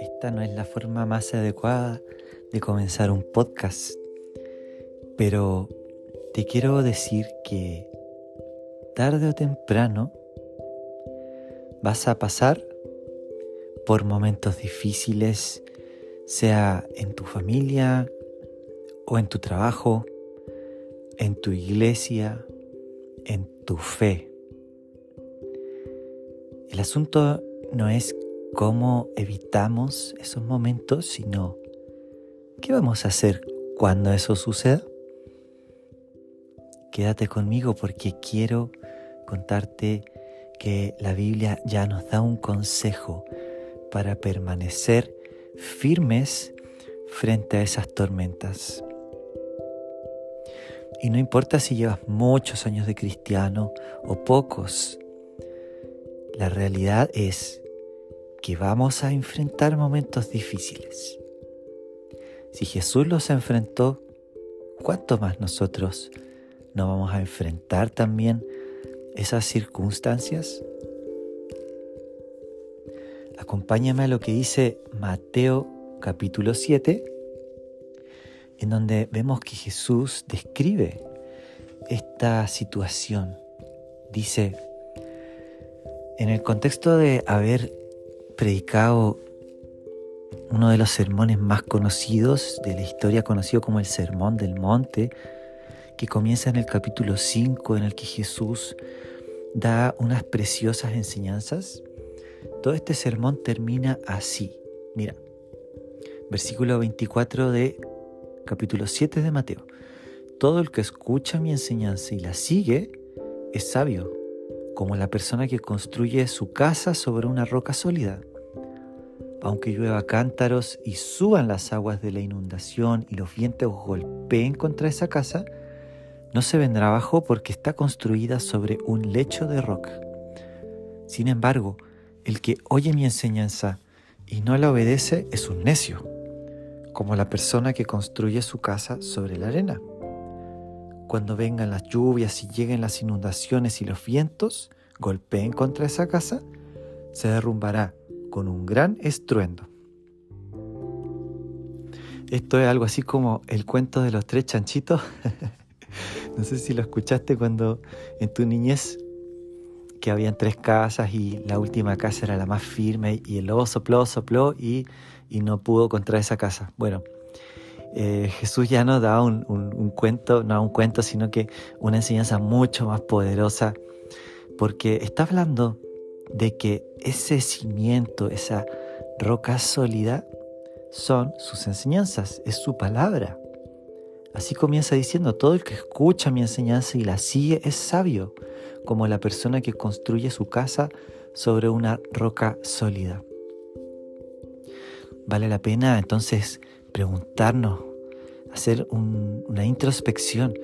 Esta no es la forma más adecuada de comenzar un podcast, pero te quiero decir que tarde o temprano vas a pasar por momentos difíciles, sea en tu familia o en tu trabajo, en tu iglesia, en tu fe. El asunto no es cómo evitamos esos momentos, sino qué vamos a hacer cuando eso suceda. Quédate conmigo porque quiero contarte que la Biblia ya nos da un consejo para permanecer firmes frente a esas tormentas. Y no importa si llevas muchos años de cristiano o pocos, la realidad es que vamos a enfrentar momentos difíciles. Si Jesús los enfrentó, ¿cuánto más nosotros no vamos a enfrentar también esas circunstancias? Acompáñame a lo que dice Mateo capítulo 7, en donde vemos que Jesús describe esta situación. Dice, en el contexto de haber predicado uno de los sermones más conocidos de la historia, conocido como el Sermón del Monte, que comienza en el capítulo 5, en el que Jesús da unas preciosas enseñanzas. Todo este sermón termina así. Mira, versículo 24 de capítulo 7 de Mateo. Todo el que escucha mi enseñanza y la sigue es sabio, como la persona que construye su casa sobre una roca sólida. Aunque llueva cántaros y suban las aguas de la inundación y los vientos golpeen contra esa casa, no se vendrá abajo porque está construida sobre un lecho de roca. Sin embargo, el que oye mi enseñanza y no la obedece es un necio, como la persona que construye su casa sobre la arena. Cuando vengan las lluvias y lleguen las inundaciones y los vientos golpeen contra esa casa, se derrumbará con un gran estruendo. Esto es algo así como el cuento de los tres chanchitos. no sé si lo escuchaste cuando en tu niñez que habían tres casas y la última casa era la más firme y el lobo sopló, sopló y, no pudo contra esa casa. Bueno, eh, Jesús ya nos da un, un, cuento, no un cuento, sino que una enseñanza mucho más poderosa, porque está hablando de que ese cimiento, esa roca sólida, son sus enseñanzas, es su palabra. Así comienza diciendo, todo el que escucha mi enseñanza y la sigue es sabio como la persona que construye su casa sobre una roca sólida. Vale la pena entonces preguntarnos, hacer una introspección,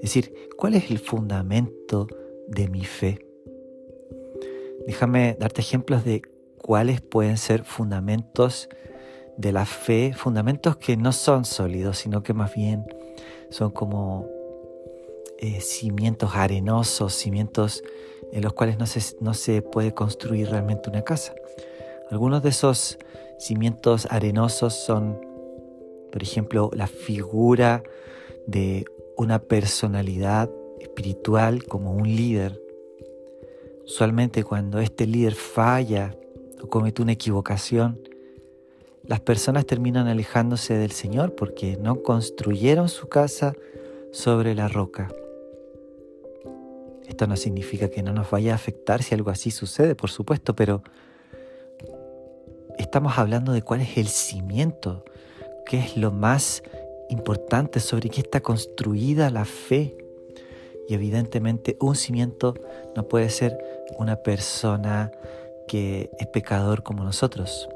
decir, ¿cuál es el fundamento de mi fe? Déjame darte ejemplos de cuáles pueden ser fundamentos de la fe, fundamentos que no son sólidos, sino que más bien son como eh, cimientos arenosos, cimientos en los cuales no se, no se puede construir realmente una casa. Algunos de esos cimientos arenosos son, por ejemplo, la figura de una personalidad espiritual como un líder. Usualmente cuando este líder falla o comete una equivocación, las personas terminan alejándose del Señor porque no construyeron su casa sobre la roca. Esto no significa que no nos vaya a afectar si algo así sucede, por supuesto, pero estamos hablando de cuál es el cimiento, qué es lo más importante, sobre qué está construida la fe. Y evidentemente un cimiento no puede ser una persona que es pecador como nosotros.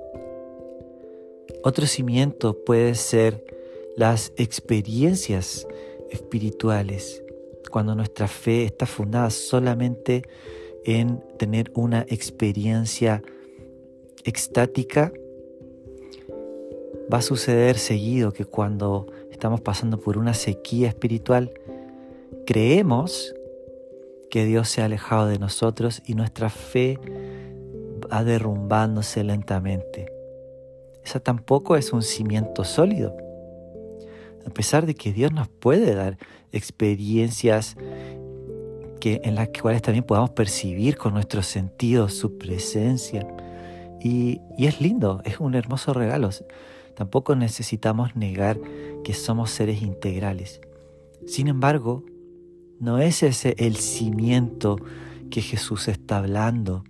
Otro cimiento puede ser las experiencias espirituales cuando nuestra fe está fundada solamente en tener una experiencia extática, va a suceder seguido que cuando estamos pasando por una sequía espiritual, creemos que Dios se ha alejado de nosotros y nuestra fe va derrumbándose lentamente. Esa tampoco es un cimiento sólido. A pesar de que Dios nos puede dar experiencias que, en las cuales también podamos percibir con nuestros sentidos su presencia. Y, y es lindo, es un hermoso regalo. Tampoco necesitamos negar que somos seres integrales. Sin embargo, no es ese el cimiento que Jesús está hablando.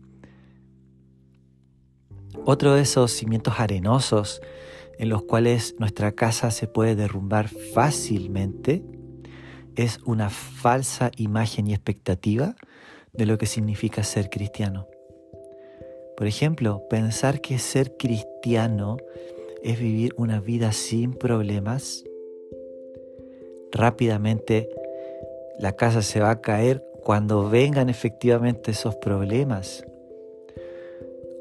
Otro de esos cimientos arenosos en los cuales nuestra casa se puede derrumbar fácilmente es una falsa imagen y expectativa de lo que significa ser cristiano. Por ejemplo, pensar que ser cristiano es vivir una vida sin problemas, rápidamente la casa se va a caer cuando vengan efectivamente esos problemas.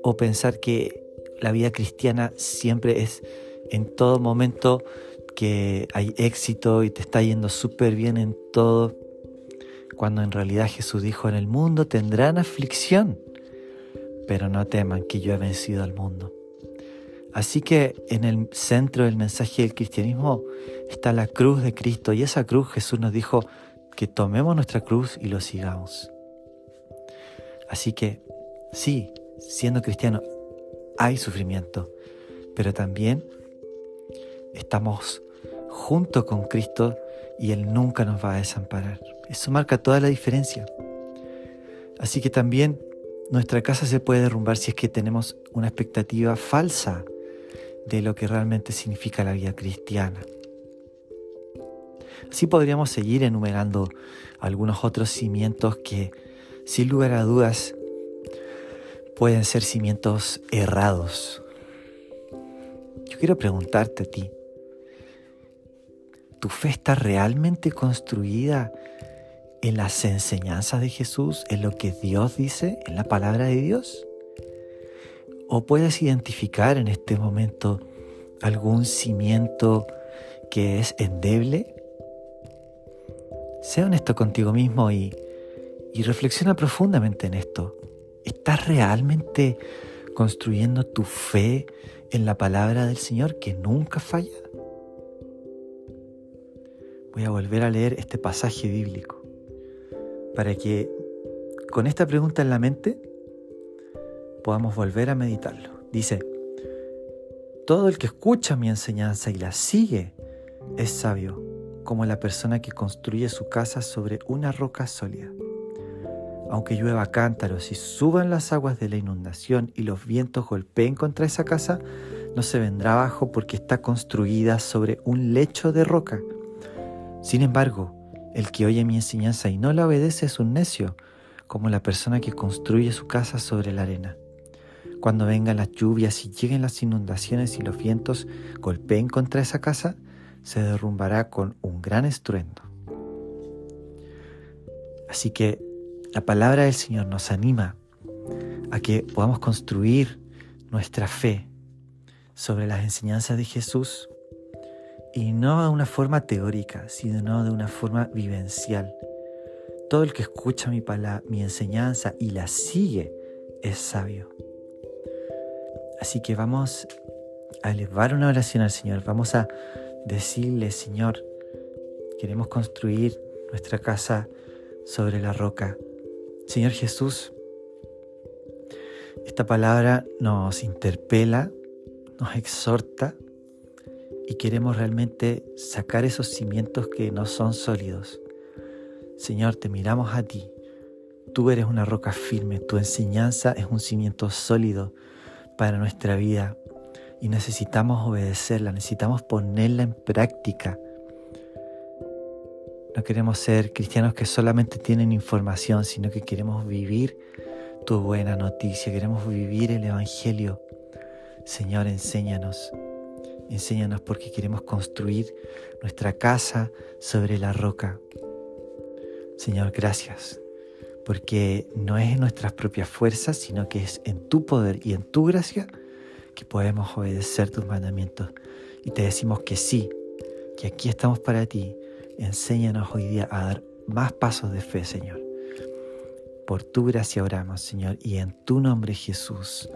O pensar que la vida cristiana siempre es en todo momento que hay éxito y te está yendo súper bien en todo, cuando en realidad Jesús dijo en el mundo tendrán aflicción, pero no teman que yo he vencido al mundo. Así que en el centro del mensaje del cristianismo está la cruz de Cristo y esa cruz Jesús nos dijo que tomemos nuestra cruz y lo sigamos. Así que sí, siendo cristiano hay sufrimiento, pero también estamos junto con Cristo y Él nunca nos va a desamparar. Eso marca toda la diferencia. Así que también nuestra casa se puede derrumbar si es que tenemos una expectativa falsa de lo que realmente significa la vida cristiana. Así podríamos seguir enumerando algunos otros cimientos que, sin lugar a dudas, pueden ser cimientos errados. Yo quiero preguntarte a ti, ¿tu fe está realmente construida en las enseñanzas de Jesús, en lo que Dios dice, en la palabra de Dios? O puedes identificar en este momento algún cimiento que es endeble, sea honesto contigo mismo y, reflexiona profundamente en esto. ¿Estás realmente construyendo tu fe en la palabra del Señor que nunca falla? Voy a volver a leer este pasaje bíblico para que con esta pregunta en la mente podamos volver a meditarlo. Dice, todo el que escucha mi enseñanza y la sigue es sabio, como la persona que construye su casa sobre una roca sólida. Aunque llueva cántaros y suban las aguas de la inundación y los vientos golpeen contra esa casa, no se vendrá abajo porque está construida sobre un lecho de roca. Sin embargo, el que oye mi enseñanza y no la obedece es un necio, como la persona que construye su casa sobre la arena. Cuando vengan las lluvias y lleguen las inundaciones y los vientos golpeen contra esa casa, se derrumbará con un gran estruendo. Así que la palabra del Señor nos anima a que podamos construir nuestra fe sobre las enseñanzas de Jesús y no de una forma teórica, sino de una forma vivencial. Todo el que escucha mi, palabra, mi enseñanza y la sigue es sabio. Así que vamos a elevar una oración al Señor. Vamos a decirle, Señor, queremos construir nuestra casa sobre la roca. Señor Jesús, esta palabra nos interpela, nos exhorta y queremos realmente sacar esos cimientos que no son sólidos. Señor, te miramos a ti. Tú eres una roca firme, tu enseñanza es un cimiento sólido para nuestra vida y necesitamos obedecerla, necesitamos ponerla en práctica. No queremos ser cristianos que solamente tienen información, sino que queremos vivir tu buena noticia, queremos vivir el Evangelio. Señor, enséñanos, enséñanos porque queremos construir nuestra casa sobre la roca. Señor, gracias porque no es en nuestras propias fuerzas, sino que es en tu poder y en tu gracia que podemos obedecer tus mandamientos. Y te decimos que sí, que aquí estamos para ti. Enséñanos hoy día a dar más pasos de fe, Señor. Por tu gracia oramos, Señor, y en tu nombre Jesús.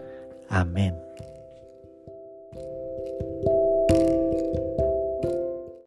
Amén.